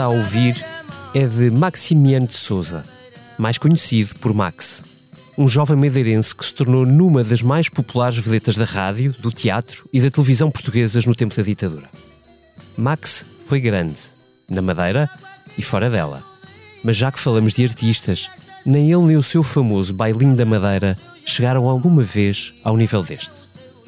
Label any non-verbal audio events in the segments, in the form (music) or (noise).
Está a ouvir é de Maximiano de Souza, mais conhecido por Max. Um jovem madeirense que se tornou numa das mais populares vedetas da rádio, do teatro e da televisão portuguesas no tempo da ditadura. Max foi grande, na Madeira e fora dela. Mas já que falamos de artistas, nem ele nem o seu famoso bailinho da Madeira chegaram alguma vez ao nível deste.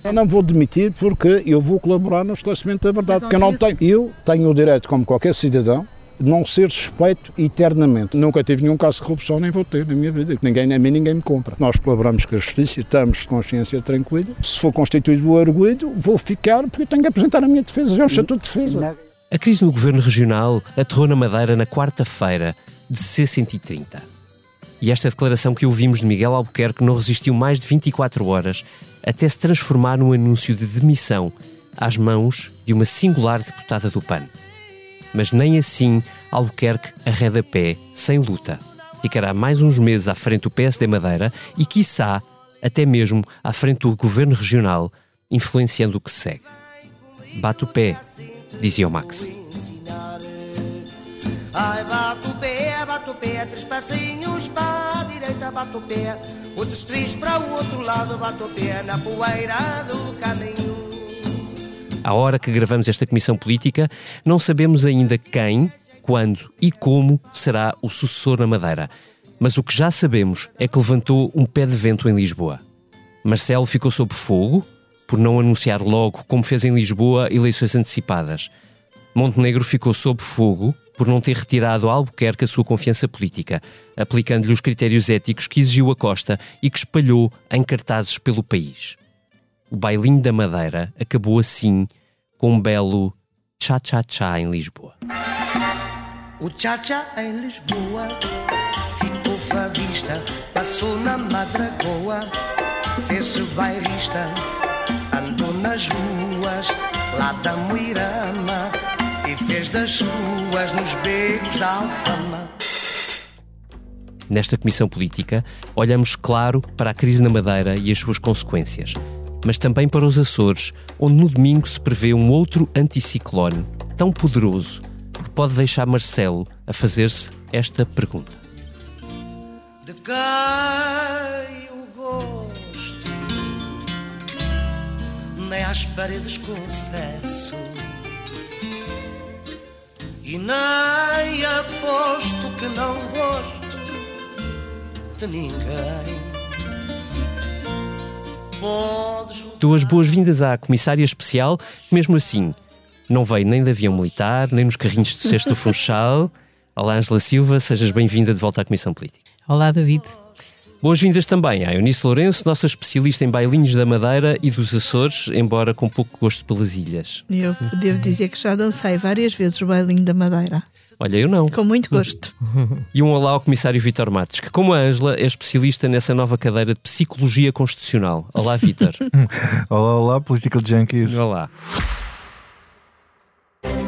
Eu não vou demitir porque eu vou colaborar no esclarecimento da verdade. Porque eu não tenho, eu tenho o direito, como qualquer cidadão, não ser suspeito eternamente. Nunca tive nenhum caso de corrupção, nem vou ter na minha vida. Ninguém, a mim ninguém me compra. Nós colaboramos com a justiça e estamos de consciência tranquila. Se for constituído o arguido, vou ficar porque tenho que apresentar a minha defesa. Já é um estatuto de defesa. A crise no governo regional aterrou na Madeira na quarta-feira de C130. E esta declaração que ouvimos de Miguel Albuquerque não resistiu mais de 24 horas até se transformar num anúncio de demissão às mãos de uma singular deputada do PAN. Mas nem assim Albuquerque arreda pé, sem luta. Ficará mais uns meses à frente do PSD Madeira e, quiçá, até mesmo à frente do governo regional, influenciando o que segue. Bate o pé, dizia o Max. Ai, bate o pé, bate o pé, três passinhos para a direita, bate o pé, outros três para o outro lado, bate o pé na poeira do caminho. À hora que gravamos esta comissão política, não sabemos ainda quem, quando e como será o sucessor na Madeira. Mas o que já sabemos é que levantou um pé de vento em Lisboa. Marcelo ficou sob fogo por não anunciar logo, como fez em Lisboa, eleições antecipadas. Montenegro ficou sob fogo por não ter retirado a Albuquerque a sua confiança política, aplicando-lhe os critérios éticos que exigiu a Costa e que espalhou em cartazes pelo país. O bailinho da Madeira acabou assim com um belo tchá-tchá-tchá em Lisboa. O tchá-tchá em Lisboa ficou fadista, passou na Madragoa, fez-se bairrista, andou nas ruas lá da Moirama e fez das suas nos becos da Alfama. Nesta comissão política, olhamos claro para a crise na Madeira e as suas consequências, mas também para os Açores, onde no domingo se prevê um outro anticiclone tão poderoso que pode deixar Marcelo a fazer-se esta pergunta. De quem o gosto, nem às paredes confesso e nem aposto que não gosto de ninguém. Dou as boas-vindas à comissária especial, mesmo assim, não veio nem de avião militar, nem nos carrinhos do (laughs) Funchal. Olá, Angela Silva, sejas bem-vinda de volta à Comissão Política. Olá, David. Boas-vindas também à Eunice Lourenço, nossa especialista em bailinhos da Madeira e dos Açores, embora com pouco gosto pelas ilhas. Eu devo dizer que já dancei várias vezes o bailinho da Madeira. Olha, eu não. Com muito gosto. (laughs) E um olá ao Comissário Vitor Matos, que, como a Ângela, é especialista nessa nova cadeira de Psicologia Constitucional. Olá, Vitor. (laughs) olá, olá, Political Junkies. Olá.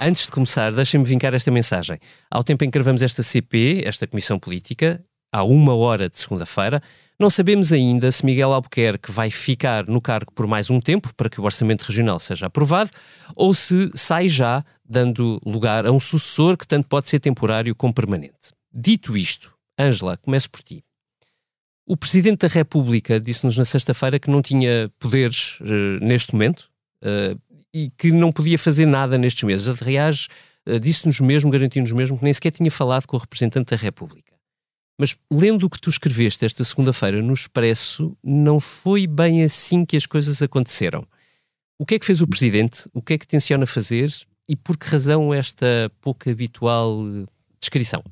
Antes de começar, deixem-me vincar esta mensagem. Ao tempo em que gravamos esta CP, esta Comissão Política, há uma hora de segunda-feira, não sabemos ainda se Miguel Albuquerque vai ficar no cargo por mais um tempo para que o Orçamento Regional seja aprovado ou se sai já, dando lugar a um sucessor que tanto pode ser temporário como permanente. Dito isto, Ângela, começo por ti. O Presidente da República disse-nos na sexta-feira que não tinha poderes uh, neste momento. Uh, e que não podia fazer nada nestes meses. Aliás, eh, disse-nos mesmo, garantiu-nos mesmo, que nem sequer tinha falado com o representante da República. Mas lendo o que tu escreveste esta segunda-feira no Expresso, não foi bem assim que as coisas aconteceram. O que é que fez o Presidente? O que é que tenciona fazer? E por que razão esta pouco habitual eh, descrição?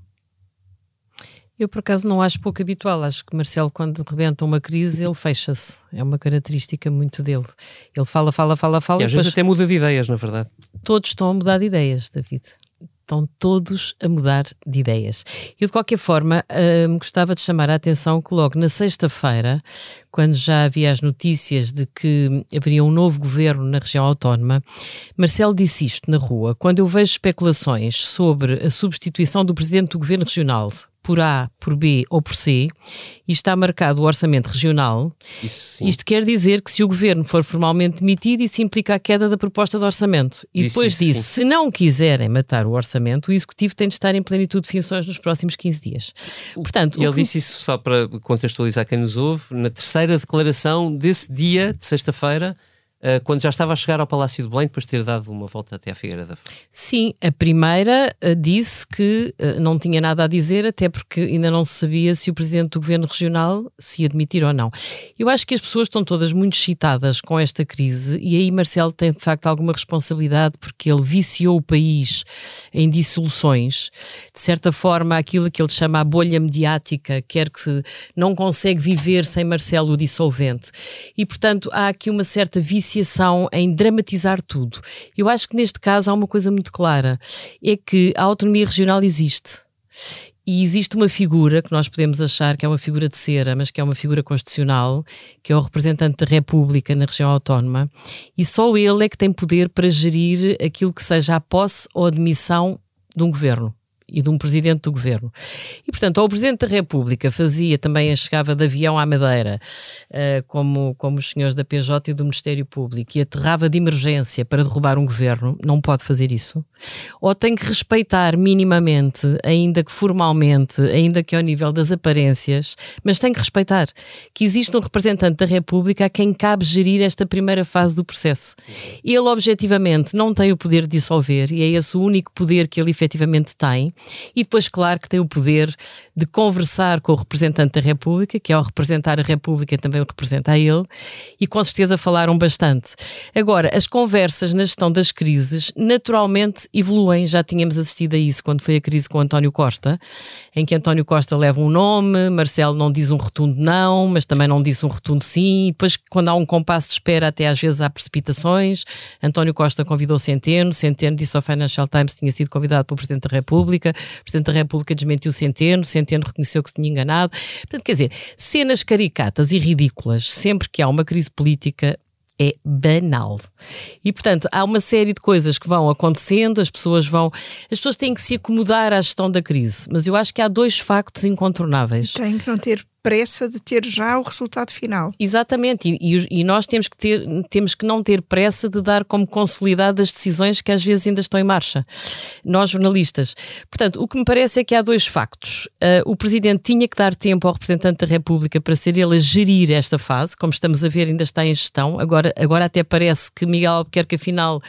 Eu, por acaso, não acho pouco habitual. Acho que Marcelo, quando rebenta uma crise, ele fecha-se. É uma característica muito dele. Ele fala, fala, fala, fala. E às vezes até muda de ideias, na verdade. Todos estão a mudar de ideias, David. Estão todos a mudar de ideias. Eu, de qualquer forma, uh, gostava de chamar a atenção que logo na sexta-feira, quando já havia as notícias de que haveria um novo governo na região autónoma, Marcelo disse isto na rua. Quando eu vejo especulações sobre a substituição do presidente do governo regional por A, por B ou por C e está marcado o orçamento regional, isto quer dizer que se o governo for formalmente demitido, isso implica a queda da proposta de orçamento. E disse depois disse, se não quiserem matar o orçamento, o executivo tem de estar em plenitude de funções nos próximos 15 dias. Portanto, ele que... disse isso só para contextualizar quem nos ouve, na terceira declaração desse dia de sexta-feira eh, quando já estava a chegar ao Palácio de Belém, depois de ter dado uma volta até à Figueira da Feira. Sim, a primeira uh, disse que uh, não tinha nada a dizer, até porque ainda não se sabia se o Presidente do Governo Regional se ia admitir ou não. Eu acho que as pessoas estão todas muito excitadas com esta crise e aí Marcelo tem de facto alguma responsabilidade porque ele viciou o país em dissoluções. De certa forma, aquilo que ele chama a bolha mediática, quer que não consegue viver sem Marcelo o dissolvente. E, portanto, há aqui uma certa viciação viciação em dramatizar tudo. Eu acho que neste caso há uma coisa muito clara: é que a autonomia regional existe. E existe uma figura que nós podemos achar que é uma figura de cera, mas que é uma figura constitucional, que é o representante da República na região autónoma, e só ele é que tem poder para gerir aquilo que seja a posse ou a demissão de um governo e de um presidente do governo. E, portanto, ou o presidente da República fazia também, chegava de avião à Madeira, uh, como, como os senhores da PJ e do Ministério Público, e aterrava de emergência para derrubar um governo, não pode fazer isso. Ou tem que respeitar minimamente, ainda que formalmente, ainda que ao nível das aparências, mas tem que respeitar que existe um representante da República a quem cabe gerir esta primeira fase do processo. Ele, objetivamente, não tem o poder de dissolver, e é esse o único poder que ele efetivamente tem e depois, claro, que tem o poder de conversar com o representante da República, que ao representar a República também o representa a ele, e com certeza falaram bastante. Agora, as conversas na gestão das crises naturalmente evoluem, já tínhamos assistido a isso quando foi a crise com António Costa, em que António Costa leva um nome, Marcelo não diz um rotundo não, mas também não diz um rotundo sim, e depois, quando há um compasso de espera, até às vezes há precipitações. António Costa convidou Centeno, Centeno disse ao Financial Times que tinha sido convidado pelo Presidente da República. República, o Presidente da República desmentiu Centeno, Centeno reconheceu que se tinha enganado. Portanto, quer dizer, cenas caricatas e ridículas, sempre que há uma crise política, é banal. E, portanto, há uma série de coisas que vão acontecendo, as pessoas vão. As pessoas têm que se acomodar à gestão da crise. Mas eu acho que há dois factos incontornáveis. Têm que não ter pressa de ter já o resultado final. Exatamente, e, e, e, nós temos que, ter, temos que não ter pressa de dar como consolidado as decisões que às vezes ainda estão em marcha. Nós, jornalistas. Portanto, o que me parece é que há dois factos. Uh, o Presidente tinha que dar tempo ao representante da República para ser ele a gerir esta fase, como estamos a ver, ainda está em gestão. Agora, agora até parece que Miguel Albuquerque, afinal,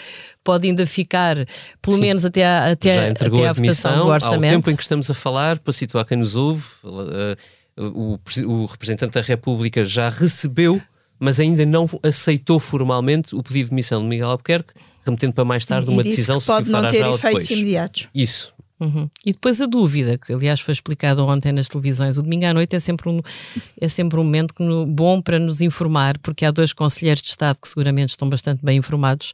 pode ainda ficar, pelo Sim. menos até, a, até, Já entregou até a, a votação do orçamento. Ao tempo em que estamos a falar, para situar quem nos ouve, uh, o, o representante da República já recebeu, mas ainda não aceitou formalmente o pedido de demissão de Miguel Albuquerque, remetendo para mais tarde uma decisão se pode se não ter já efeitos imediatos. Isso. Uhum. E depois a dúvida, que aliás foi explicado ontem nas televisões, o domingo à noite é sempre um, é sempre um momento no, bom para nos informar, porque há dois conselheiros de Estado que seguramente estão bastante bem informados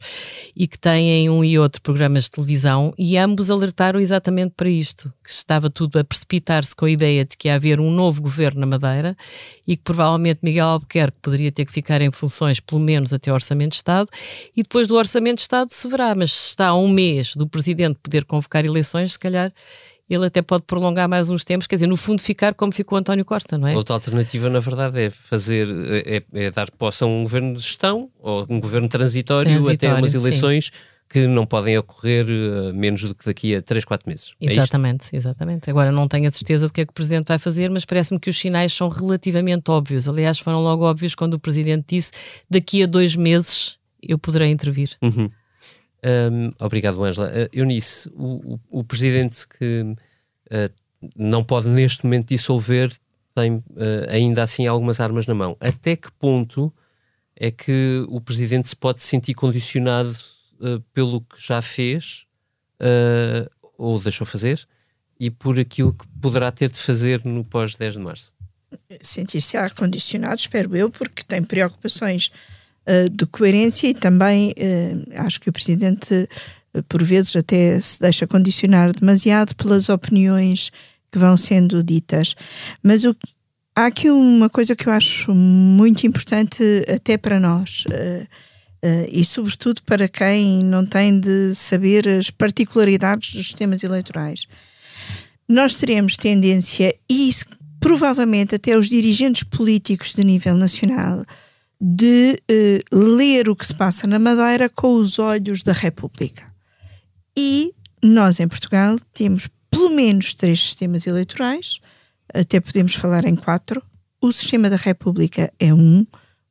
e que têm um e outro programas de televisão e ambos alertaram exatamente para isto, que estava tudo a precipitar-se com a ideia de que ia haver um novo governo na Madeira e que provavelmente Miguel Albuquerque poderia ter que ficar em funções pelo menos até o Orçamento de Estado e depois do Orçamento de Estado se verá, mas se está a um mês do Presidente poder convocar eleições, se calhar calhar ele até pode prolongar mais uns tempos, quer dizer, no fundo ficar como ficou António Costa, não é? Outra alternativa, na verdade, é fazer, é, é dar posse a um governo de gestão ou um governo transitório, transitório até umas eleições sim. que não podem ocorrer uh, menos do que daqui a 3, 4 meses. É exatamente, é exatamente. Agora não tenho a certeza do que é que o Presidente vai fazer, mas parece-me que os sinais são relativamente óbvios. Aliás, foram logo óbvios quando o Presidente disse daqui a dois meses eu poderei intervir. Uhum. Um, obrigado, Angela. Uh, Eunice, o, o, o, presidente que uh, não pode neste momento dissolver tem uh, ainda assim algumas armas na mão. Até que ponto é que o presidente se pode sentir condicionado pelo que já fez ou deixou fazer e por aquilo que poderá ter de fazer no pós-10 de março? Sentir-se condicionado, espero eu, porque tem preocupações uh, de coerência e também uh, acho que o Presidente por vezes até se deixa condicionar demasiado pelas opiniões que vão sendo ditas. Mas o, há aqui uma coisa que eu acho muito importante até para nós. Uh, e sobretudo para quem não tem de saber as particularidades dos sistemas eleitorais. Nós teremos tendência, e provavelmente até os dirigentes políticos de nível nacional, de uh, ler o que se passa na Madeira com os olhos da República. E nós, em Portugal, temos pelo menos três sistemas eleitorais, até podemos falar em quatro. O sistema da República é um,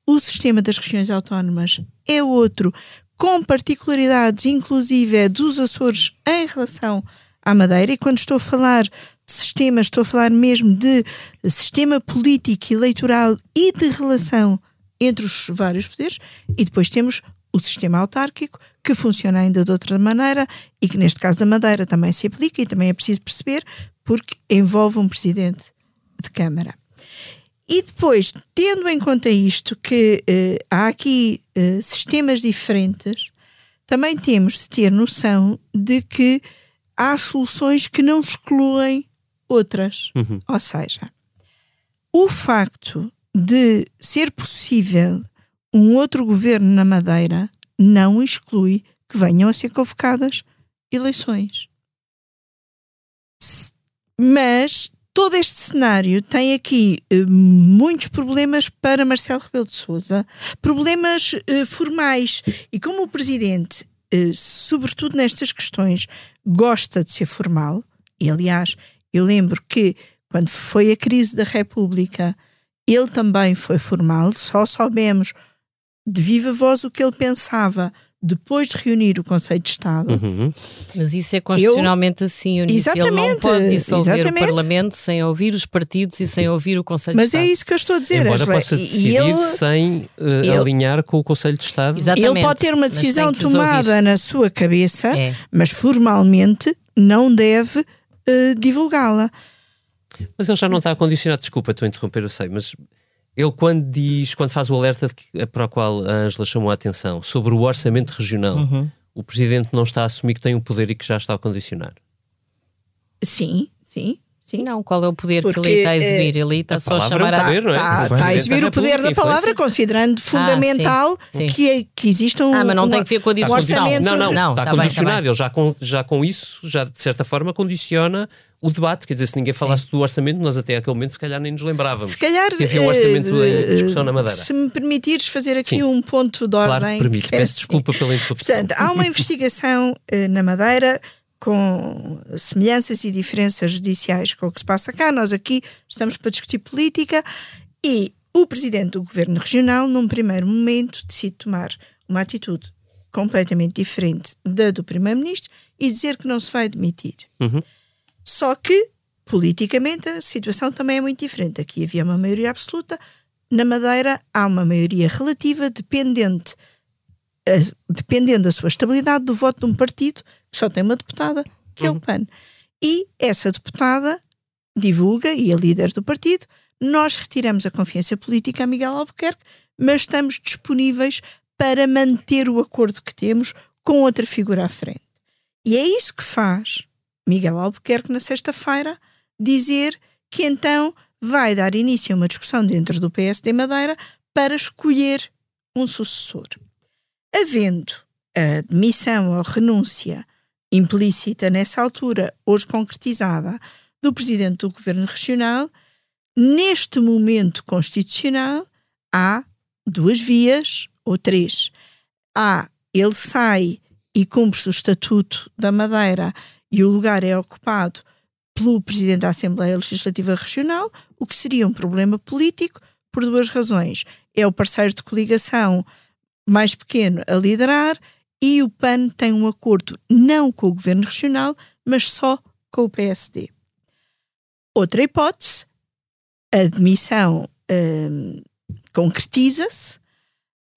o sistema das regiões autónomas é outro, com particularidades, inclusive, é dos Açores em relação à Madeira. E quando estou a falar de sistema, estou a falar mesmo de sistema político, eleitoral e de relação entre os vários poderes. E depois temos o sistema autárquico, que funciona ainda de outra maneira e que neste caso da Madeira também se aplica e também é preciso perceber porque envolve um presidente de Câmara. E depois, tendo em conta isto, que uh, há aqui uh, sistemas diferentes, também temos de ter noção de que há soluções que não excluem outras. Uhum. Ou seja, o facto de ser possível um outro governo na Madeira não exclui que venham a ser convocadas eleições. Mas todo este cenário tem aqui uh, muitos problemas para Marcelo Rebelo de Sousa, problemas uh, formais. E como o presidente, uh, sobretudo nestas questões, gosta de ser formal, e aliás, eu lembro que quando foi a crise da República, ele também foi formal, só soubemos de viva voz o que ele pensava depois de reunir o Conselho de Estado. Uhum. Mas isso é constitucionalmente eu, assim, Eunice. Exatamente, ele não pode dissolver exatamente. o Parlamento sem ouvir os partidos e sem ouvir o Conselho Mas de Estado. Mas é isso que eu estou a dizer. Embora possa decidir ele, sem uh, ele, alinhar com o Conselho de Estado. Exatamente, ele pode ter uma decisão tomada na sua cabeça, é. mas formalmente não deve uh, divulgá-la. Mas ele já não está condicionado, desculpa, estou a interromper, eu sei, mas ele quando diz, quando faz o alerta que, para o qual a Ângela chamou a atenção, sobre o orçamento regional, uhum. o Presidente não está a assumir que tem um poder e que já está a condicionar? Sim, sim. Sim. Não, qual é o poder Porque, que ele está a exibir? Ele está só a chamar a... Poder, não é? Está, está a exibir o poder da palavra, considerando fundamental ah, sim, sim. Que, que exista um Ah, mas não tem que ver com a discussão. Não, não, não, está, está a condicionar. Bem, está ele já com, já com isso, já de certa forma, condiciona o debate. Quer dizer, se ninguém falasse Sim. do orçamento, nós até aquele momento se calhar nem nos lembrávamos. Se calhar. Que havia um orçamento uh, em discussão na Madeira. Se me permitires fazer aqui Sim. um ponto de ordem. Claro, permite. Peço desculpa pela interrupção. Portanto, há uma (laughs) investigação uh, na Madeira com semelhanças e diferenças judiciais com o que se passa cá. Nós aqui estamos para discutir política e o presidente do governo regional, num primeiro momento, decide tomar uma atitude completamente diferente da do primeiro-ministro e dizer que não se vai demitir. Uhum. Só que, politicamente, a situação também é muito diferente. Aqui havia uma maioria absoluta, na Madeira há uma maioria relativa dependente, dependendo da sua estabilidade do voto de um partido só tem uma deputada, que uhum. é o uhum. PAN. E essa deputada divulga, e é líder do partido, nós retiramos a confiança política a Miguel Albuquerque, mas estamos disponíveis para manter o acordo que temos com outra figura à frente. E é isso que faz Miguel Albuquerque, na sexta-feira, dizer que então vai dar início a uma discussão dentro do PSD Madeira para escolher um sucessor. Havendo a demissão ou renúncia implícita nessa altura, hoje concretizada, do presidente do governo regional, neste momento constitucional há duas vias ou três. Há ele sai e cumpre-se o estatuto da Madeira e o lugar é ocupado pelo Presidente da Assembleia Legislativa Regional, o que seria um problema político por duas razões. É o parceiro de coligação mais pequeno a liderar e o PAN tem um acordo não com o Governo Regional, mas só com o PSD. Outra hipótese, a admissão hum, concretiza-se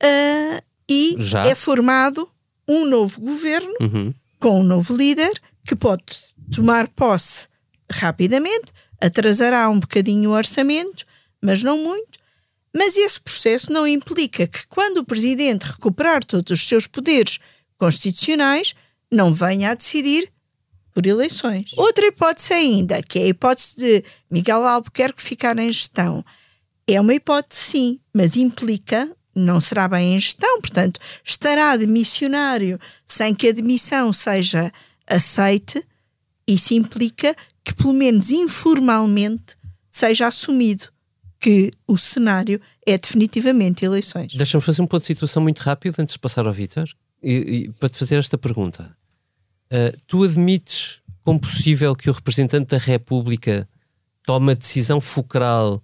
uh, e Já? é formado um novo governo uhum. com um novo líder que pode tomar posse rapidamente, atrasará um bocadinho o orçamento, mas não muito. Mas esse processo não implica que, quando o presidente recuperar todos os seus poderes constitucionais, não venha a decidir por eleições. Outra hipótese ainda, que é a hipótese de Miguel Albuquerque ficar em gestão. É uma hipótese, sim, mas implica, não será bem em gestão, portanto, estará de missionário sem que a demissão seja aceite. Isso implica que, pelo menos informalmente, seja assumido que o cenário é definitivamente eleições. Deixa-me fazer um ponto de situação muito rápido antes de passar ao Vítor, e, e, para te fazer esta pergunta. Uh, tu admites como possível que o representante da República tome a decisão fulcral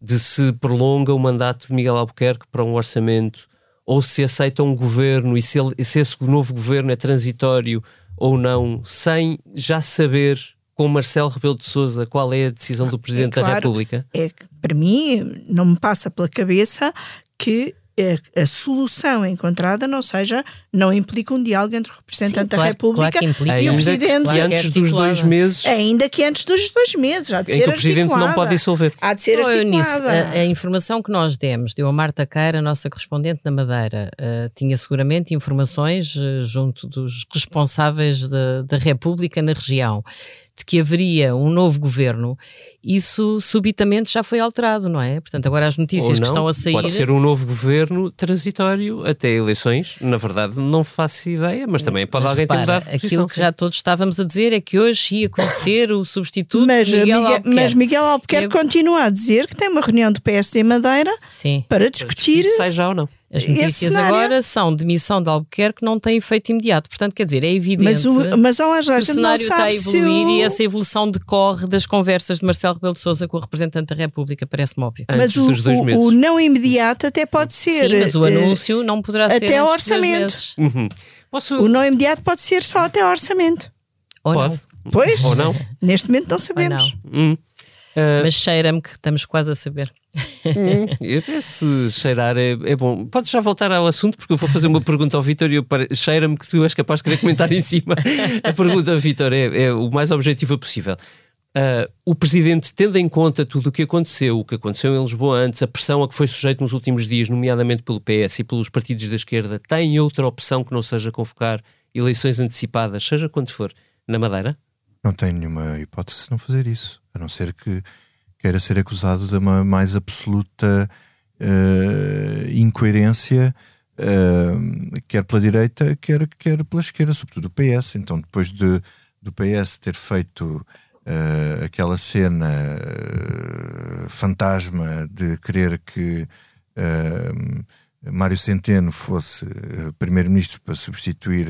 de se prolonga o mandato de Miguel Albuquerque para um orçamento ou se aceita um governo e se, ele, se esse novo governo é transitório ou não, sem já saber com Marcelo Rebelo de Sousa qual é a decisão do Presidente é claro, da República? É, para mim, não me passa pela cabeça que a, a, solução encontrada não seja, não implica um diálogo entre o representante Sim, da República claro e o Presidente. Que antes dos dois meses. Ainda que antes dos dois meses. Há de em ser que o Presidente não pode dissolver. Há de ser oh, articulada. a, a, informação que nós demos, deu a Marta Queira, a nossa correspondente na Madeira, uh, tinha seguramente informações uh, junto dos responsáveis da, da República na região de que haveria um novo governo, isso subitamente já foi alterado, não é? Portanto, agora as notícias que estão a sair. Pode ser um novo governo transitório até eleições, na verdade, não faço ideia, mas também pode mas, alguém ter mudado de Aquilo que já todos estávamos a dizer é que hoje ia conhecer o substituto mas, Miguel Miguel, Albuquerque. Mas Miguel Albuquerque é... continua a dizer que tem uma reunião do PSD Madeira Sim. para discutir. Isso sai já ou não? As notícias agora são demissão de Albuquerque que não tem efeito imediato. Portanto, quer dizer, é evidente mas o, mas, oh, que o cenário está a evoluir o... e essa evolução decorre das conversas de Marcelo Rebelo de Sousa com o representante da República, parece-me óbvio. Mas o, o, o, não imediato até pode ser. Sim, mas o eh, anúncio não poderá até ser. Até orçamento. Uhum. Posso... O não imediato pode ser só até orçamento. Ou pode. não. Pois, Ou não. neste momento não sabemos. Não. Hum. Uh... Mas cheira-me que estamos quase a saber. Hum, até se cheirar é, é, bom. Podes já voltar ao assunto, porque eu vou fazer uma pergunta ao Vitor e cheira-me que tu és capaz de querer comentar em cima. A pergunta, Vitor, é, é o mais objetiva possível. Uh, o Presidente, tendo em conta tudo o que aconteceu, o que aconteceu em Lisboa antes, a pressão a que foi sujeito nos últimos dias, nomeadamente pelo PS e pelos partidos da esquerda, tem outra opção que não seja convocar eleições antecipadas, seja quando for, na Madeira? Não tem nenhuma hipótese de não fazer isso, a não ser que queira ser acusado de uma mais absoluta uh, incoerência, uh, quer pela direita, quer, quer pela esquerda, sobretudo o PS. Então, depois de, do PS ter feito uh, aquela cena fantasma de querer que. Mário Centeno fosse primeiro-ministro para substituir,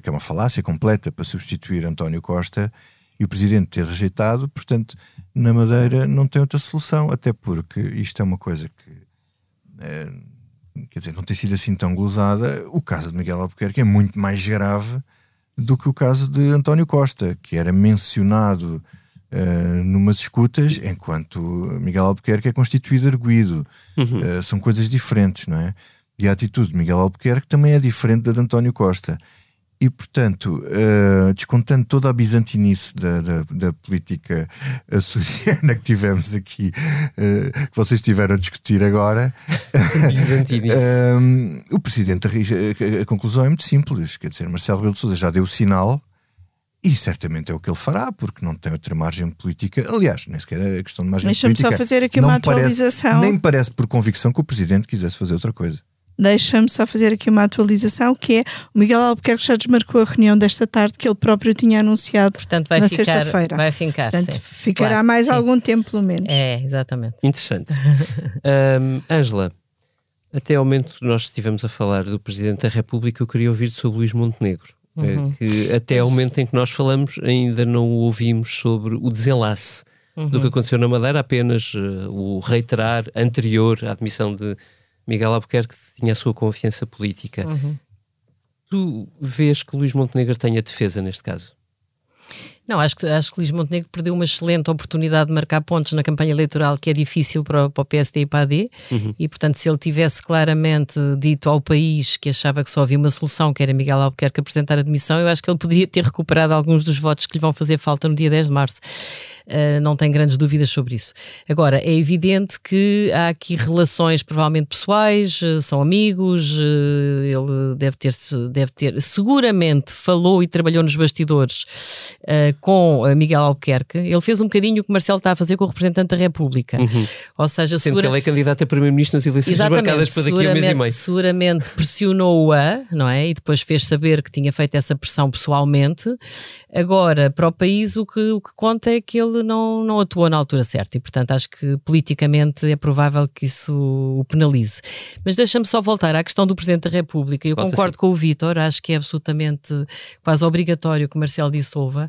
que é uma falácia completa, para substituir António Costa, e o presidente ter rejeitado, portanto, na Madeira não tem outra solução, até porque isto é uma coisa que é, quer dizer, não tem sido assim tão glosada. O caso de Miguel Albuquerque é muito mais grave do que o caso de António Costa, que era mencionado uh, numas escutas, enquanto Miguel Albuquerque é constituído arguído. Uhum. Uh, são coisas diferentes, não é? E a atitude de Miguel Albuquerque também é diferente da de António Costa. E, portanto, uh, descontando toda a bizantinice da, da, da, política açoriana que tivemos aqui, uh, que vocês estiveram a discutir agora, (laughs) uh, o Presidente, a, conclusão é muito simples, quer dizer, Marcelo Rebelo de Sousa já deu o sinal e certamente é o que ele fará, porque não tem outra margem política. Aliás, nem sequer a questão de margem Deixa política. Deixa-me só fazer aqui uma atualização. Parece, nem parece por convicção que o Presidente quisesse fazer outra coisa. Deixa-me só fazer aqui uma atualização, que é o Miguel Albuquerque já desmarcou a reunião desta tarde que ele próprio tinha anunciado Portanto, vai na sexta-feira. Vai ficar, Portanto, sim. Ficará claro, mais sim. algum tempo, pelo menos. É, exatamente. Interessante. (laughs) Ângela, um, até ao momento que nós estivemos a falar do Presidente da República, eu queria ouvir sobre Luís Montenegro. Eh, uhum. Que até ao momento em que nós falamos ainda não ouvimos sobre o desenlace uhum. do que aconteceu na Madeira, apenas uh, o reiterar anterior à admissão de Miguel Albuquerque tinha a sua confiança política. Uhum. Tu vês que Luís Montenegro tenha defesa neste caso? Não, acho que, acho que Luís Montenegro perdeu uma excelente oportunidade de marcar pontos na campanha eleitoral, que é difícil para, para o PSD e para a AD, uhum. e portanto, se ele tivesse claramente dito ao país que achava que só havia uma solução, que era Miguel Albuquerque apresentar a demissão, eu acho que ele poderia ter recuperado alguns dos votos que lhe vão fazer falta no dia 10 de março. Uh, não tenho grandes dúvidas sobre isso. Agora, é evidente que há aqui relações provavelmente pessoais, uh, são amigos, uh, ele deve ter, deve ter, seguramente falou e trabalhou nos bastidores com Miguel Albuquerque. Ele fez um bocadinho o que o Marcelo está a fazer com o representante da República. Uhum. Ou seja, Sendo segura... que ele é candidato a primeiro-ministro nas eleições marcadas para daqui a mês e meio. Seguramente pressionou-a, não é? E depois fez saber que tinha feito essa pressão pessoalmente. Agora, para o país, o que, o que conta é que ele não, não atuou na altura certa e, portanto, acho que politicamente é provável que isso o penalize. Mas deixa-me só voltar à questão do Presidente da República. Eu concordo com o Vítor, acho que é absolutamente quase obrigatório que Marcelo dissolva.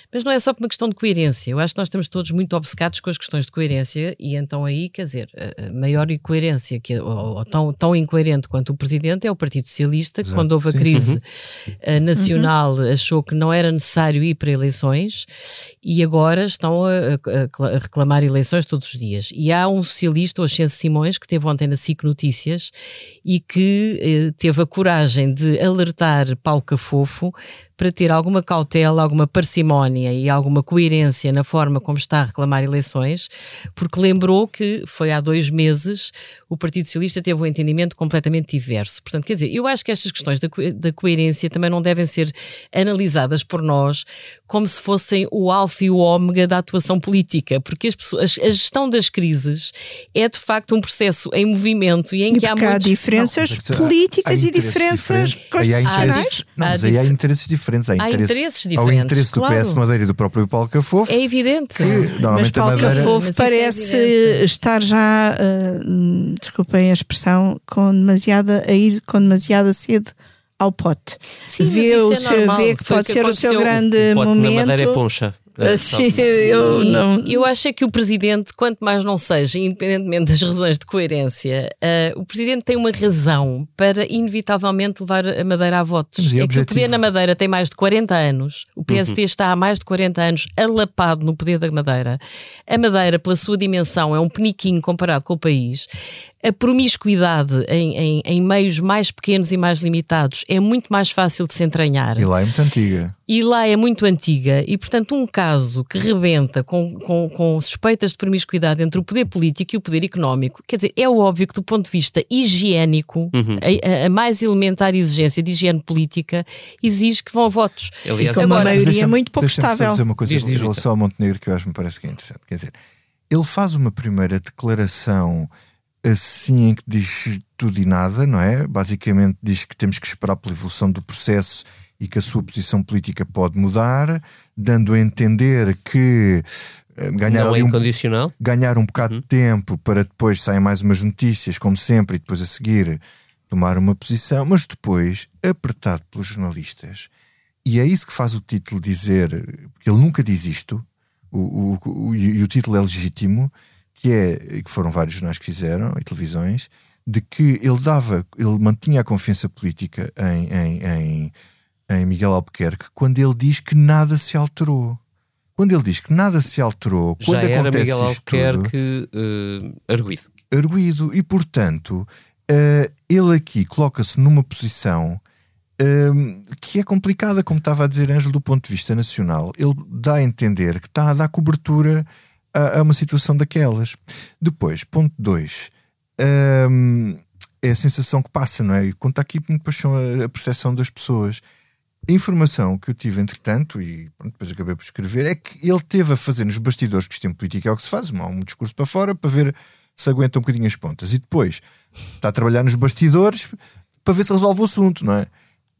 Mas não é só por uma questão de coerência. Eu acho que nós estamos todos muito obcecados com as questões de coerência e então aí, quer dizer, a maior incoerência, que, ou, ou tão, tão incoerente quanto o Presidente, é o Partido Socialista, que quando houve a crise uhum. Eh, nacional uhum. achou que não era necessário ir para eleições e agora estão a, a, a, reclamar eleições todos os dias. E há um socialista, o Ascenso Simões, que teve ontem na SIC Notícias e que eh, teve a coragem de alertar Paulo Cafofo para ter alguma cautela, alguma parcimónia e alguma coerência na forma como está a reclamar eleições, porque lembrou que foi há dois meses o Partido Socialista teve um entendimento completamente diverso. Portanto, quer dizer, eu acho que estas questões da, da coerência também não devem ser analisadas por nós como se fossem o alfa e o ômega da atuação política, porque as pessoas, a gestão das crises é de facto um processo em movimento e em e que há, muitos... há diferenças não, políticas há e diferenças constitucionais. Não, mas aí há interesses diferentes. Há, há interesse, interesses diferentes. Ao interesse claro. do PS Madeira e do próprio Paulo Cafofo. É evidente. Que, normalmente Mas Paulo Madeira... Cafofo é parece é estar já, uh, desculpem a expressão, com demasiada, a ir com demasiada sede ao pote. Sim, vê, o é seu, vê que pode que ser o seu grande o pote momento. Na madeira é poncha. É, Sim, eu, não... eu acho é que o Presidente, quanto mais não seja, independentemente das razões de coerência, uh, o Presidente tem uma razão para inevitavelmente levar a Madeira a votos. é, é que o poder na Madeira tem mais de 40 anos, o PST uhum. está há mais de 40 anos alapado no poder da Madeira. A Madeira, pela sua dimensão, é um peniquinho comparado com o país. A promiscuidade em, em, em meios mais pequenos e mais limitados é muito mais fácil de se entranhar. E lá é muito antiga. E lá é muito antiga, e portanto, um caso que rebenta com, com, com, suspeitas de promiscuidade entre o poder político e o poder económico, quer dizer, é óbvio que do ponto de vista higiênico, uhum. a, a, mais elementar exigência de higiene política exige que vão a votos. Aliás, com uma maioria muito pouco estável. Só dizer uma coisa diz, diz, em relação ao Montenegro que eu acho que me parece que é interessante. Quer dizer, ele faz uma primeira declaração assim em que diz tudo e nada, não é? Basicamente diz que temos que esperar pela evolução do processo e que a sua posição política pode mudar, dando a entender que eh, ganhar, Não é um, ganhar um bocado uhum. de tempo para depois sair mais umas notícias, como sempre, e depois a seguir tomar uma posição, mas depois apertado pelos jornalistas. E é isso que faz o título dizer, porque ele nunca diz isto, o, o, o, e o título é legítimo, que é que foram vários jornais que fizeram e televisões, de que ele dava, ele mantinha a confiança política em, em, em em Miguel Albuquerque quando ele diz que nada se alterou. Quando ele diz que nada se alterou, Já quando era acontece Miguel Albuquerque tudo, uh, arguído. Arguído. E, portanto, uh, ele aqui coloca-se numa posição uh, que é complicada, como estava a dizer Ângelo, do ponto de vista nacional. Ele dá a entender que está a dar cobertura a, a uma situação daquelas. Depois, ponto 2. é a sensação que passa, não é? E conta aqui muito paixão a, a percepção das pessoas a informação que eu tive, entretanto, e pronto, depois acabei por escrever, é que ele teve a fazer nos bastidores, que isto em política é o que se faz, um, um discurso para fora para ver se aguenta um bocadinho as pontas. E depois está a trabalhar nos bastidores para ver se resolve o assunto, não é?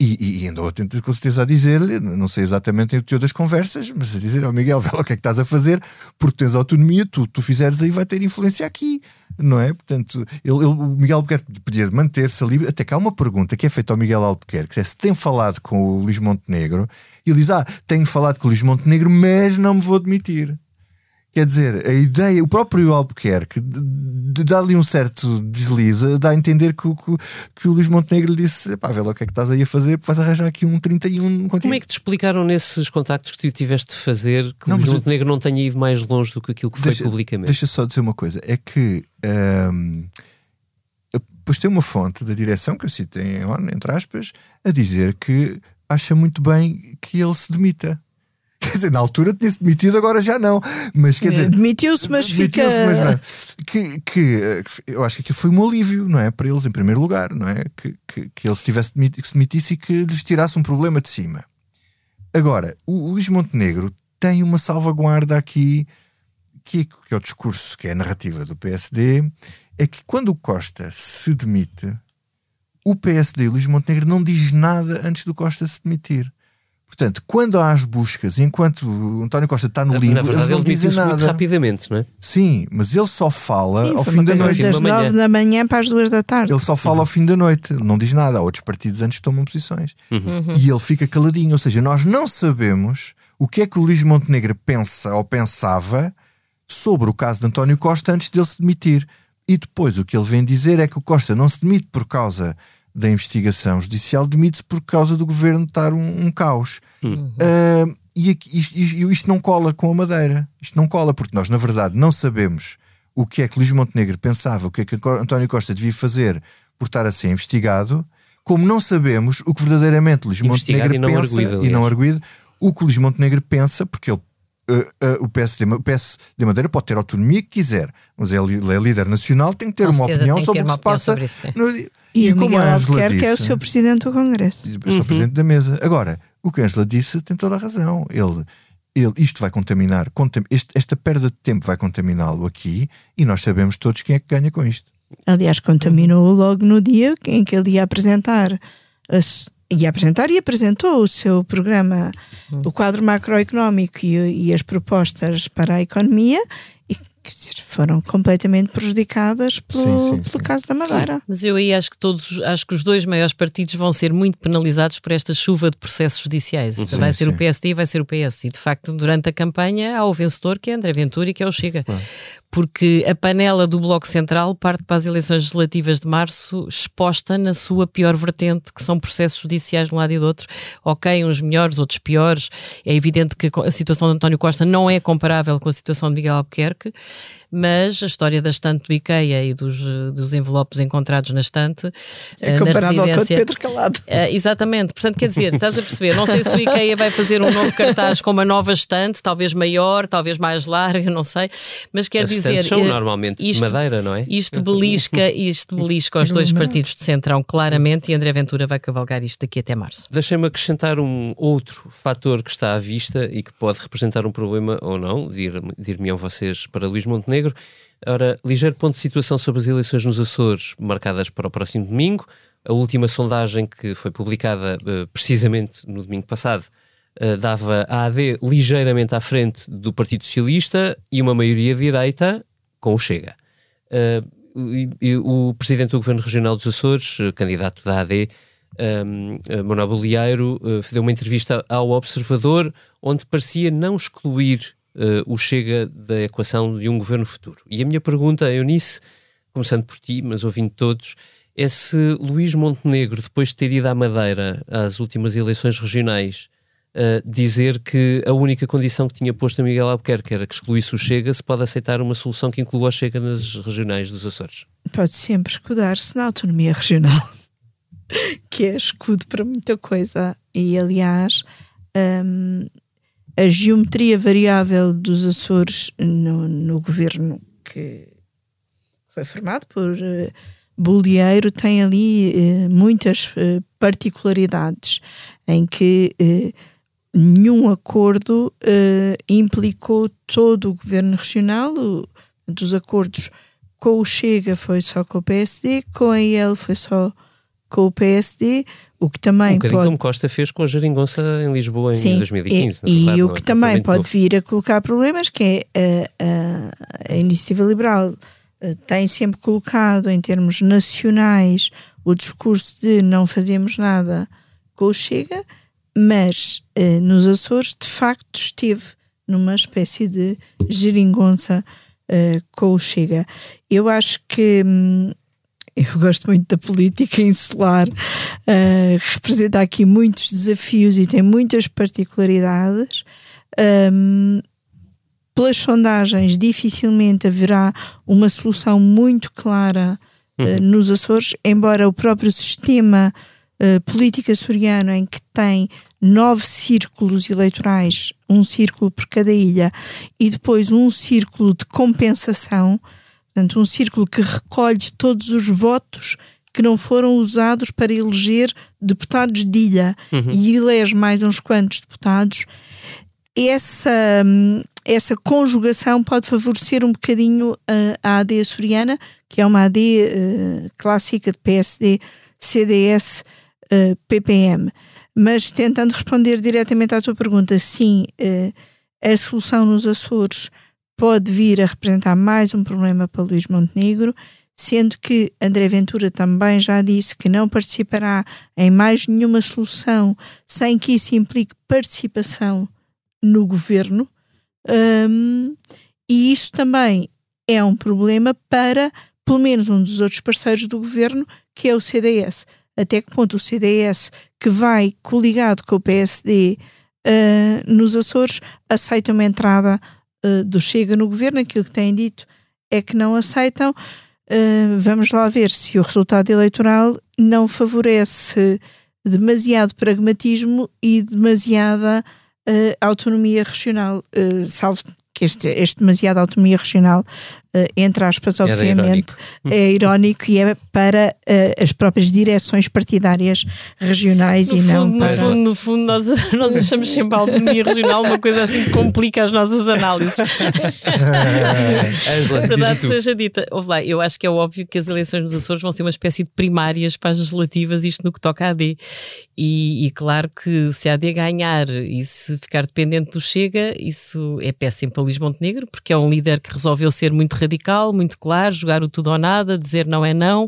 E, e, andou atento com certeza a dizer-lhe, não sei exatamente o teu das conversas, mas a dizer oh, Miguel, (laughs) vê lá o que é que estás a fazer, porque tens autonomia, tu, tu fizeres aí vai ter influência aqui, não é? Portanto, ele, ele, o Miguel Albuquerque podia manter-se ali, até que há uma pergunta que é feita ao Miguel Albuquerque, é se tem falado com o Luís Montenegro, e ele diz, ah, tenho falado com o Luís Montenegro, mas não me vou demitir. Quer dizer, a ideia, o próprio Albuquerque de, dar-lhe um certo deslize, dá a entender que, que, que o Luís Montenegro lhe disse: pá, vê lá o que é que estás aí a fazer, vais arranjar aqui um 31 contigo. Como é que te explicaram nesses contactos que tu tiveste de fazer que o Luís Montenegro eu... não tenha ido mais longe do que aquilo que deixa, foi publicamente? Deixa só dizer uma coisa: é que. Um, depois tem uma fonte da direção que eu citei, entre aspas, a dizer que acha muito bem que ele se demita. Quer dizer, na altura tinha-se demitido, agora já não. Mas quer dizer. Demitiu-se, mas demitiu fica. Mas, que, que eu acho que aquilo foi um alívio, não é? Para eles, em primeiro lugar, não é? Que, que, que ele se, tivesse que se demitisse e que lhes tirasse um problema de cima. Agora, o, o Luís Montenegro tem uma salvaguarda aqui, que, que é o discurso, que é a narrativa do PSD, é que quando o Costa se demite, o PSD e o Luís Montenegro não diz nada antes do Costa se demitir. Portanto, quando há as buscas, enquanto o António Costa está no limbo, Na verdade, ele dizem nada. muito rapidamente, não é? Sim, mas ele só fala Sim, ao fim da noite. Das nove da manhã para as duas da tarde. Ele só fala uhum. ao fim da noite, não diz nada. Há outros partidos antes tomam posições. Uhum. E ele fica caladinho. Ou seja, nós não sabemos o que é que o Luís Montenegro pensa ou pensava sobre o caso de António Costa antes dele se demitir. E depois o que ele vem dizer é que o Costa não se demite por causa da investigação judicial, demite-se por causa do governo estar um, um caos. Uhum. Uh, e isto, isto, não cola com a Madeira. Isto não cola, porque nós, na verdade, não sabemos o que é que Luís Montenegro pensava, o que é que António Costa devia fazer por estar a ser investigado, como não sabemos o que verdadeiramente Luís Montenegro e não pensa arguido, e não arguido, o que Luís Montenegro pensa, porque ele Uh, o PSD, o PSD Madeira pode ter a autonomia que quiser, mas ele é líder nacional, tem que ter Com uma opinião sobre o que se passa. No, e, e como a Angela disse, que é o seu presidente do Congresso. O seu uhum. presidente da mesa. Agora, o que a Angela disse tem toda a razão. Ele, ele, isto vai contaminar, contam, este, esta perda de tempo vai contaminá-lo aqui e nós sabemos todos quem é que ganha com isto. Aliás, contaminou logo no dia em que ele ia apresentar a, ia apresentar e apresentou o seu programa, hum. o quadro macroeconómico e, e, as propostas para a economia, e dizer, foram completamente prejudicadas pelo, sim, sim, pelo sim. caso da Madeira. Mas eu aí acho que todos, acho que os dois maiores partidos vão ser muito penalizados por esta chuva de processos judiciais. vai ser o PSD e vai ser o PS. E de facto, durante a campanha há o vencedor que é André Ventura e que é o Chega porque a panela do Bloco Central parte para as eleições legislativas de março exposta na sua pior vertente, que são processos judiciais de um lado e do outro. Ok, uns melhores, outros piores. É evidente que a situação de António Costa não é comparável com a situação de Miguel Albuquerque, mas a história da estante do IKEA e dos, dos envelopes encontrados na estante. É comparável com o de Pedro Calado. Uh, (laughs) exatamente. Portanto, quer dizer, estás a perceber, não sei se o IKEA vai fazer um novo cartaz com uma nova estante, talvez maior, talvez mais larga, não sei, mas quer dizer dizer. São eh, normalmente isto, de madeira, não é? Isto belisca, (laughs) isto belisca os dois partidos de centrão, claramente, e André Ventura vai cavalgar isto daqui até março. Deixem-me acrescentar um outro fator que está à vista e que pode representar um problema ou não, dir-me-ão vocês para Luís Montenegro. Ora, ligeiro ponto de situação sobre as eleições nos Açores, marcadas para o próximo domingo. A última sondagem que foi publicada uh, precisamente no domingo passado uh, dava a AD ligeiramente à frente do Partido Socialista e uma maioria direita com o Chega. Uh, e, e o presidente do Governo Regional dos Açores, candidato da AD, um, Manuel Bolieiro, deu uma entrevista ao Observador onde parecia não excluir o Chega da equação de um governo futuro. E a minha pergunta, Eunice, começando por ti, mas ouvindo todos, é se Luís Montenegro, depois de ter ido à Madeira às últimas eleições regionais, uh, dizer que a única condição que tinha posto a Miguel Albuquerque era que excluísse o Chega, se pode aceitar uma solução que inclua o Chega nas regionais dos Açores? Pode sempre escudar-se na autonomia regional, (laughs) que é escudo para muita coisa. E, aliás, um, a geometria variável dos Açores no, no governo que foi formado por uh, Bolieiro tem ali uh, muitas uh, particularidades em que nenhum acordo implicou todo o governo regional. Dos acordos com o Chega foi só com o PSD, com a IEL foi só com o PSD, o que também um pode... como Costa fez com a Geringonça em Lisboa Sim, em 2015. E, verdade, e o que é também pode vir a colocar problemas, que é a, a, a Iniciativa Liberal eh, tem sempre colocado em termos nacionais o discurso de não fazemos nada com o Chega, mas uh, nos Açores de facto esteve numa espécie de geringonça uh, com o Chega. Eu acho que hum, eu gosto muito da política insular, uh, representa aqui muitos desafios e tem muitas particularidades. Um, pelas sondagens, dificilmente haverá uma solução muito clara uh, uhum. nos Açores, embora o próprio sistema uh, político açoriano, em que tem nove círculos eleitorais, um círculo por cada ilha, e depois um círculo de compensação Portanto, um círculo que recolhe todos os votos que não foram usados para eleger deputados de ilha uhum. e elege mais uns quantos deputados. Essa, essa conjugação pode favorecer um bocadinho a, a AD açoriana, que é uma AD uh, clássica de PSD, CDS, uh, PPM. Mas tentando responder diretamente à tua pergunta, sim, uh, a solução nos Açores pode vir a representar mais um problema para Luís Montenegro, sendo que André Ventura também já disse que não participará em mais nenhuma solução sem que isso implique participação no governo. Um, e isso também é um problema para, pelo menos, um dos outros parceiros do governo, que é o CDS. Até que ponto o CDS, que vai coligado com o PSD uh, nos Açores, aceita uma entrada uh, do Chega no governo, aquilo que têm dito é que não aceitam. Uh, vamos lá ver se o resultado eleitoral não favorece demasiado pragmatismo e demasiada uh, autonomia regional, salvo que este, este demasiada autonomia regional entre aspas, obviamente, é irónico e é para uh, as próprias direções partidárias regionais no e fundo, não para. No fundo, no fundo nós, (laughs) nós achamos sempre a autonomia regional uma coisa assim que complica as nossas análises. (laughs) Angela, Verdade seja dita. Lá, eu acho que é óbvio que as eleições nos Açores vão ser uma espécie de primárias para as legislativas, isto no que toca à AD. E, e claro que se a AD ganhar e se ficar dependente do Chega, isso é péssimo para Luís Montenegro, porque é um líder que resolveu ser muito radical, muito claro, jogar o tudo ou nada, dizer não é não.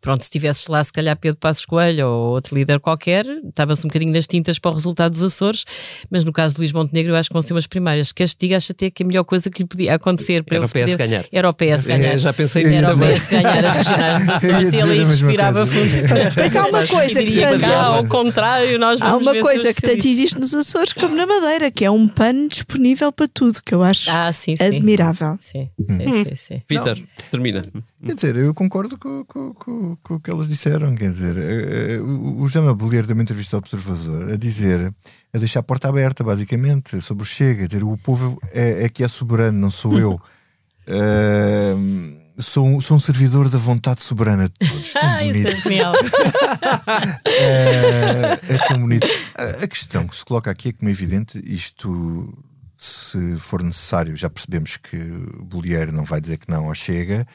Pronto, se tivesses lá, se calhar Pedro Passos Coelho ou outro líder qualquer, estava-se um bocadinho nas tintas para o resultado dos Açores, mas no caso de Luís Montenegro, eu acho que vão ser umas primárias. Queres te diga, acho até que a melhor coisa que lhe podia acontecer para era ele o PS poder... ganhar. Era o PS ganhar. É, já pensei nisso Era também. o PS ganhar as regionais dos (laughs) Açores e ele aí respirava fundo. Mas há uma coisa que cá, ao contrário, nós Há uma ver coisa que tanto existe nos Açores como na Madeira, que é um pano disponível para tudo, que eu acho Ah, sim, sim. admirável. Sim, sim, sim, sim. Vitor, termina. Quer dizer, eu concordo com, com, com, com o que elas disseram. Quer dizer, eh, eh, o Jama Bolheiro deu uma entrevista ao Observador a dizer, a deixar a porta aberta, basicamente, sobre o Chega. A dizer, o povo é, é que é soberano, não sou eu. (laughs) Eh, sou, um- sou um servidor da vontade soberana de todos. Tão (laughs) Ah, isso é bonito. genial. É, (laughs) é tão bonito. A, a questão que se coloca aqui é como é evidente, isto, se for necessário, já percebemos que o Bolieiro não vai dizer que não ao Chega.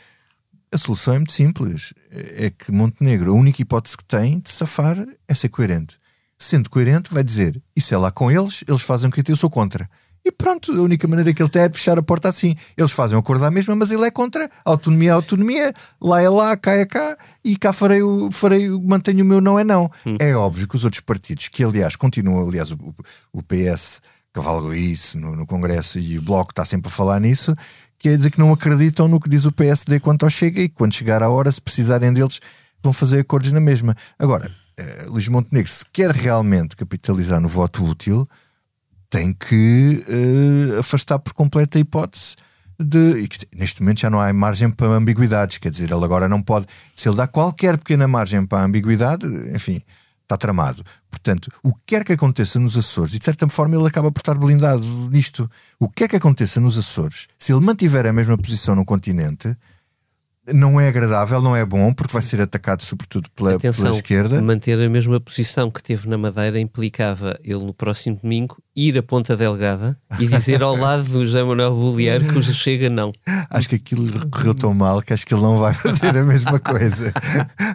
A solução é muito simples. É que Montenegro, a única hipótese que tem de safar é ser coerente. Sendo coerente, vai dizer: Isso é lá com eles, eles fazem o que eu sou contra. E pronto, a única maneira que ele tem é de fechar a porta assim. Eles fazem o acordo à mesma, mas ele é contra. Autonomia é autonomia, lá é lá, cá é cá, e cá farei o, farei, o- mantenho o meu não é não. É óbvio que os outros partidos, que aliás continuam, aliás, o, o PS cavalgou isso no, no Congresso e o Bloco está sempre a falar nisso, quer dizer que não acreditam no que diz o PSD quanto ao Chega e quando chegar a hora, se precisarem deles, vão fazer acordos na mesma. Agora, eh, Luís Montenegro, se quer realmente capitalizar no voto útil, tem que eh, afastar por completo a hipótese de. neste momento já não há margem para ambiguidades, quer dizer, ele agora não pode. Se ele dá qualquer pequena margem para a ambiguidade, enfim, está tramado. Portanto, o que quer que aconteça nos Açores, e de certa forma ele acaba por estar blindado nisto, o que quer que aconteça nos Açores, se ele mantiver a mesma posição no continente. Não é agradável, não é bom, porque vai ser atacado sobretudo pela, Atenção, pela esquerda. manter a mesma posição que teve na Madeira implicava ele no próximo domingo ir a Ponta Delgada e dizer ao lado do José Manuel Bolieiro que o Chega não. Acho que aquilo correu tão mal que acho que ele não vai fazer a mesma coisa.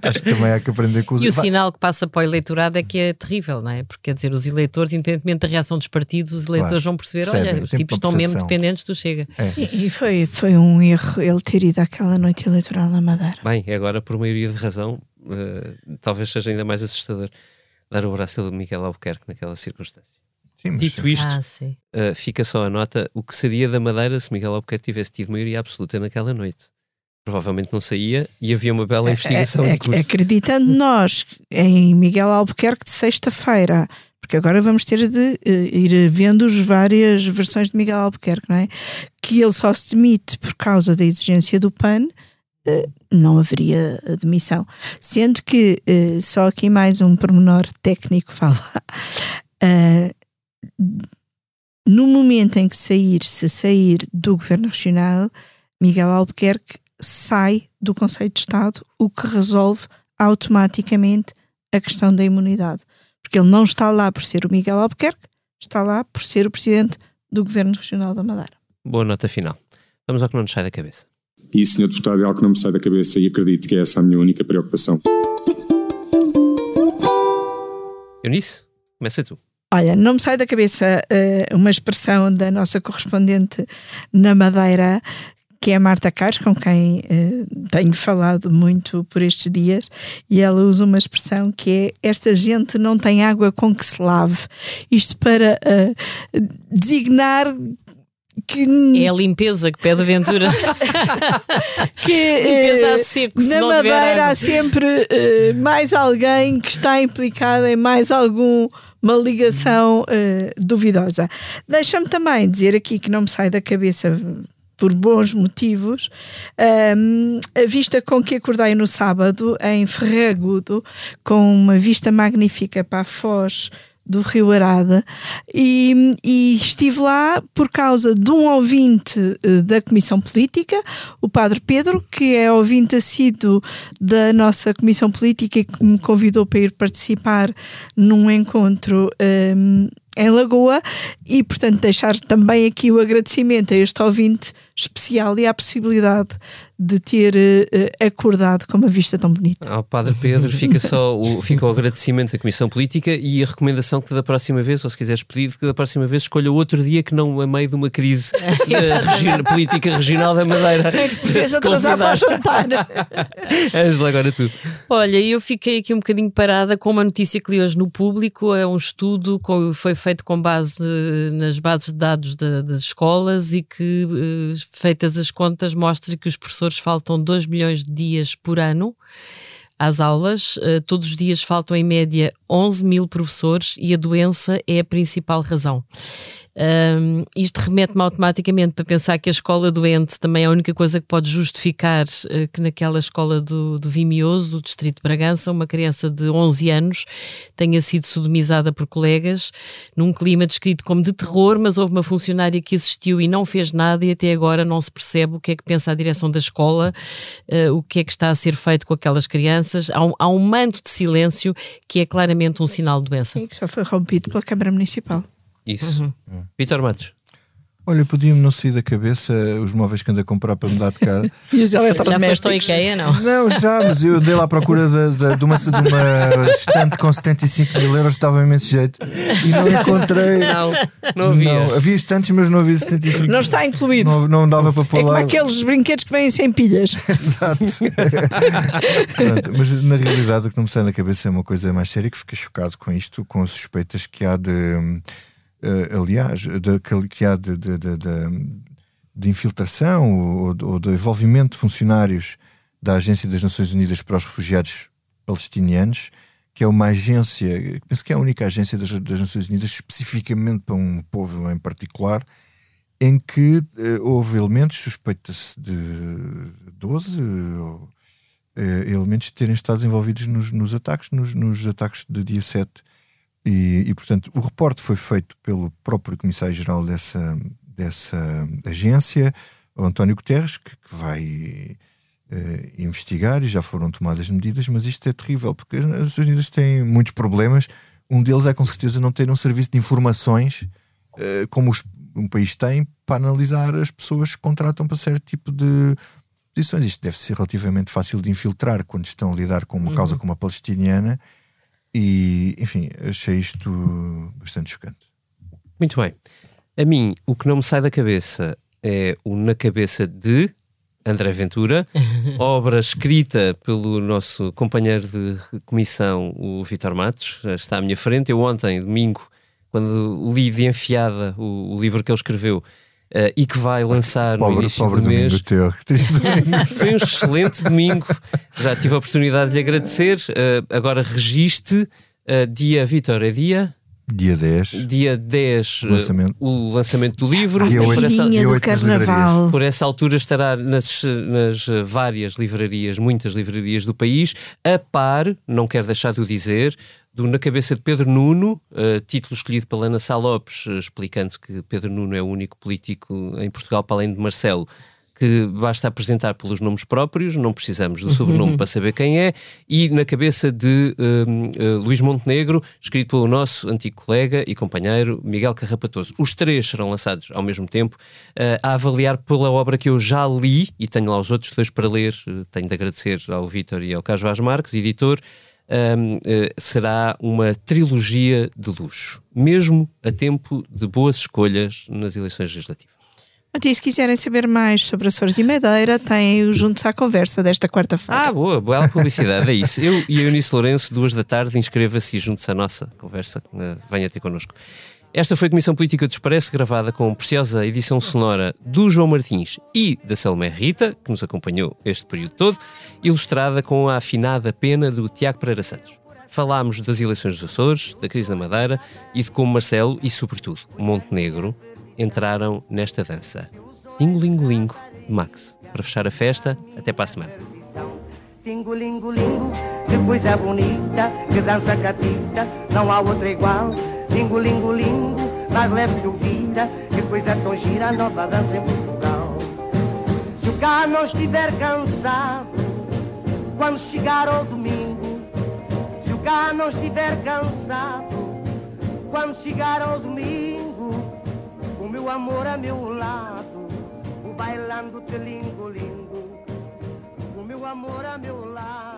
acho que também há que aprender com os E o sinal que passa para o eleitorado é que é terrível, não é? Porque quer dizer, os eleitores, independentemente da reação dos partidos, os eleitores Claro. vão perceber: olha, os tipos estão mesmo dependentes do Chega. E, e foi, foi um erro ele ter ido àquela noite eleitoral na Madeira. Bem, agora por maioria de razão, eh, talvez seja ainda mais assustador dar o braço do Miguel Albuquerque naquela circunstância. Sim, Dito isto, ah, uh, fica só a nota: o que seria da Madeira se Miguel Albuquerque tivesse tido maioria absoluta naquela noite? Provavelmente não saía e havia uma bela investigação. É, é, acreditando (laughs) nós em Miguel Albuquerque de sexta-feira, porque agora vamos ter de uh, ir vendo as várias versões de Miguel Albuquerque, não é? Que ele só se demite por causa da exigência do PAN, uh, não haveria demissão. Sendo que, uh, só aqui mais um pormenor técnico (laughs) fala. No momento em que sair, se sair do governo regional, Miguel Albuquerque sai do Conselho de Estado, o que resolve automaticamente a questão da imunidade. Porque ele não está lá por ser o Miguel Albuquerque, está lá por ser o presidente do Governo Regional da Madeira. Boa nota final. Vamos ao que não nos sai da cabeça. E, senhor deputado, é algo que não me sai da cabeça e acredito que é essa a minha única preocupação. Eunice, começa tu. Olha, não me sai da cabeça uh, uma expressão da nossa correspondente na Madeira que é a Marta Caires, com quem uh, tenho falado muito por estes dias, e ela usa uma expressão que é: Esta gente não tem água com que se lave. Isto para uh, designar que... É a limpeza que pede Ventura. (laughs) que, limpeza a seco. Na Madeira há sempre uh, mais alguém que está implicado em mais algum uma ligação uh, duvidosa. Deixa-me também dizer aqui que não me sai da cabeça por bons motivos, um, a vista com que acordei no sábado em Ferragudo, com uma vista magnífica para a Foz do Rio Arada e, e, estive lá por causa de um ouvinte uh, da Comissão Política, o Padre Pedro, que é ouvinte assíduo da nossa Comissão Política e que me convidou para ir participar num encontro um, em Lagoa. E, portanto, deixar também aqui o agradecimento a este ouvinte especial e à possibilidade de ter uh, acordado com uma vista tão bonita. Ao Padre Pedro fica só o, fica o agradecimento da Comissão Política e a recomendação que da próxima vez, ou se quiseres pedir, que da próxima vez escolha outro dia que não a meio de uma crise (laughs) regi política regional da Madeira. É que precisa atrasar para o jantar. (laughs) Ângela, agora tu. Olha, eu fiquei aqui um bocadinho parada com uma notícia que li hoje no público, é um estudo que foi feito com base nas bases de dados de, das escolas e que, eh, feitas as contas, mostra que os professores faltam 2 milhões de dias por ano às aulas. Eh, todos os dias faltam, em média, 11 mil professores e a doença é a principal razão. Um, isto remete-me automaticamente para pensar que a escola doente também é a única coisa que pode justificar uh, que naquela escola do, do Vimioso, do Distrito de Bragança, uma criança de 11 anos tenha sido sodomizada por colegas num clima descrito como de terror, mas houve uma funcionária que assistiu e não fez nada e até agora não se percebe o que é que pensa a direção da escola, uh, o que é que está a ser feito com aquelas crianças. Há um, há um manto de silêncio que é claramente um sinal de doença. Sim, que já foi rompido pela Câmara Municipal. Isso. Uhum. Hum. Vitor Matos. Olha, podia-me não sair da cabeça os móveis que ando a comprar para mudar de casa. (laughs) e os eletrodomésticos. Já foste ao IKEA, não? Não, já, mas eu dei lá à procura de, de, de, uma, de uma estante com 75 mil euros, estava imenso jeito. E não encontrei. Não, não havia. Não, havia estantes, mas não havia 75 Não está incluído. Não, não dava para pôr é lá. como aqueles brinquedos que vêm sem pilhas. (laughs) Exato. mas na realidade o que não me sai na cabeça é uma coisa mais séria que fiquei chocado com isto, com as suspeitas que há de uh, aliás, de, que há de, de, de, de infiltração ou, ou de envolvimento de funcionários da Agência das Nações Unidas para os Refugiados Palestinianos, que é uma agência, penso que é a única agência das, das Nações Unidas especificamente para um povo em particular, em que uh, houve elementos, suspeita-se de 12 uh, elementos de terem estado envolvidos nos, nos ataques, nos, nos, ataques de dia 7 e, e, portanto, o reporte foi feito pelo próprio comissário-geral dessa, dessa agência, o António Guterres, que, que vai uh, investigar e já foram tomadas medidas, mas isto é terrível, porque as Nações Unidas têm muitos problemas. Um deles é com certeza não ter um serviço de informações uh, como os, um país tem para analisar as pessoas que contratam para certo tipo de posições. Isto deve ser relativamente fácil de infiltrar quando estão a lidar com uma uhum. causa como a palestiniana e, enfim, achei isto bastante chocante. Muito bem. A mim, o que não me sai da cabeça é o Na Cabeça de André Ventura, (laughs) obra escrita pelo nosso companheiro de comissão, o Vitor Matos, está à minha frente. Eu ontem, domingo, quando li de enfiada o, o livro que ele escreveu. Uh, e que vai lançar pobre, no início do mês. Teu. (laughs) Foi um excelente domingo. Já tive a oportunidade de lhe agradecer. Uh, agora registe uh, dia, Vitor, é dia? Dia 10. Dia 10, lançamento. o lançamento do livro. Dia 8, essa, dia 8 do Carnaval. Por essa altura estará nas, nas várias livrarias, muitas livrarias do país, a par, não quero deixar de o dizer, do Na Cabeça de Pedro Nuno, uh, título escolhido pela Ana Sá Lopes, uh, explicando que Pedro Nuno é o único político em Portugal, para além de Marcelo, que basta apresentar pelos nomes próprios, não precisamos do sobrenome para saber quem é, e na cabeça de uh, Luís Montenegro, escrito pelo nosso antigo colega e companheiro Miguel Carrapatoso. Os três serão lançados ao mesmo tempo, uh, a avaliar pela obra que eu já li, e tenho lá os outros dois para ler, tenho de agradecer ao Vítor e ao Carlos Vaz Marques, editor, eh, será uma trilogia de luxo, mesmo a tempo de boas escolhas nas eleições legislativas. E se quiserem saber mais sobre Açores e Madeira, têm o Juntos à Conversa desta quarta-feira. Ah, boa, boa publicidade, é isso. Eu e a Eunice Lourenço, duas da tarde, inscreva-se junte-se à nossa conversa. Venha ter connosco. Esta foi a Comissão Política do Expresso, gravada com preciosa edição sonora do João Martins e da Salomé Rita, que nos acompanhou este período todo, ilustrada com a afinada pena do Tiago Pereira Santos. Falámos das eleições dos Açores, da crise da Madeira e de como Marcelo e, sobretudo, Montenegro entraram nesta dança. Tingo Lingo Lingo, de Max. Para fechar a festa, até para a semana. Tingo Lingo Lingo, que coisa bonita, que dança catita, não há outra igual. Lingo, lingo, lingo, mais leve que vira, que coisa tão gira, nova dança em Portugal. Se o cá não estiver cansado, quando chegar ao domingo, se o cá não estiver cansado, quando chegar ao domingo, o meu amor a meu lado, o bailando te lingo, lingo, o meu amor a meu lado.